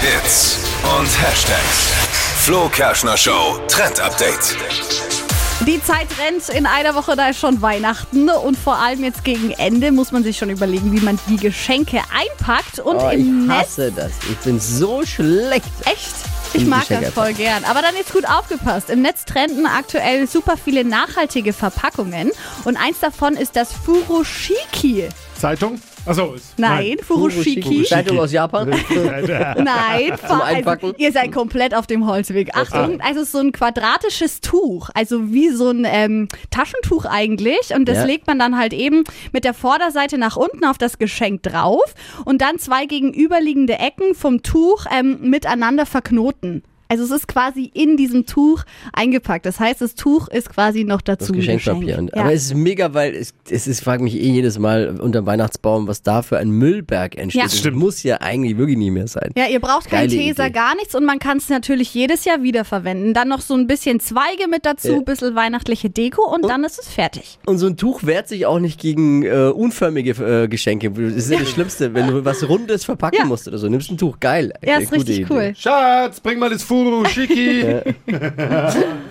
Hits und Hashtags. Flo Kerschner Show Trend Update. Die Zeit rennt, in einer Woche da ist schon Weihnachten und vor allem jetzt gegen Ende muss man sich schon überlegen, wie man die Geschenke einpackt und Oh, im ich Netz. hasse das. Ich bin so schlecht. Echt? Ich mag das voll gern. Aber dann jetzt gut aufgepasst. Im Netz trenden aktuell super viele nachhaltige Verpackungen und eins davon ist das Furoshiki. Zeitung? Achso, ist. Nein, Furoshiki. Zeitung aus Japan. Nein, vor- Einpacken? also, ihr seid komplett auf dem Holzweg. Achtung, also so ein quadratisches Tuch, also wie so ein ähm, Taschentuch eigentlich. Und das Ja. legt man dann halt eben mit der Vorderseite nach unten auf das Geschenk drauf und dann zwei gegenüberliegende Ecken vom Tuch ähm, miteinander verknoten. Also es ist quasi in diesem Tuch eingepackt. Das heißt, das Tuch ist quasi noch dazu. Das Geschenkpapier. Geschenk. Und, Ja. Aber es ist mega, weil es, es ist, frage mich eh jedes Mal unter dem Weihnachtsbaum, was da für ein Müllberg entsteht. Ja. Das Stimmt. muss ja eigentlich wirklich nie mehr sein. Ja, ihr braucht keinen Teser, Idee. gar nichts und man kann es natürlich jedes Jahr wiederverwenden. Dann noch so ein bisschen Zweige mit dazu, Ja. bisschen weihnachtliche Deko und dann ist es fertig. Und so ein Tuch wehrt sich auch nicht gegen äh, unförmige äh, Geschenke. Das ist ja das Schlimmste, wenn du was Rundes verpacken Ja. musst oder so. Nimmst ein Tuch, geil. Ja, Äh, ist richtig Idee. cool. Schatz, bring mal das Furoshiki.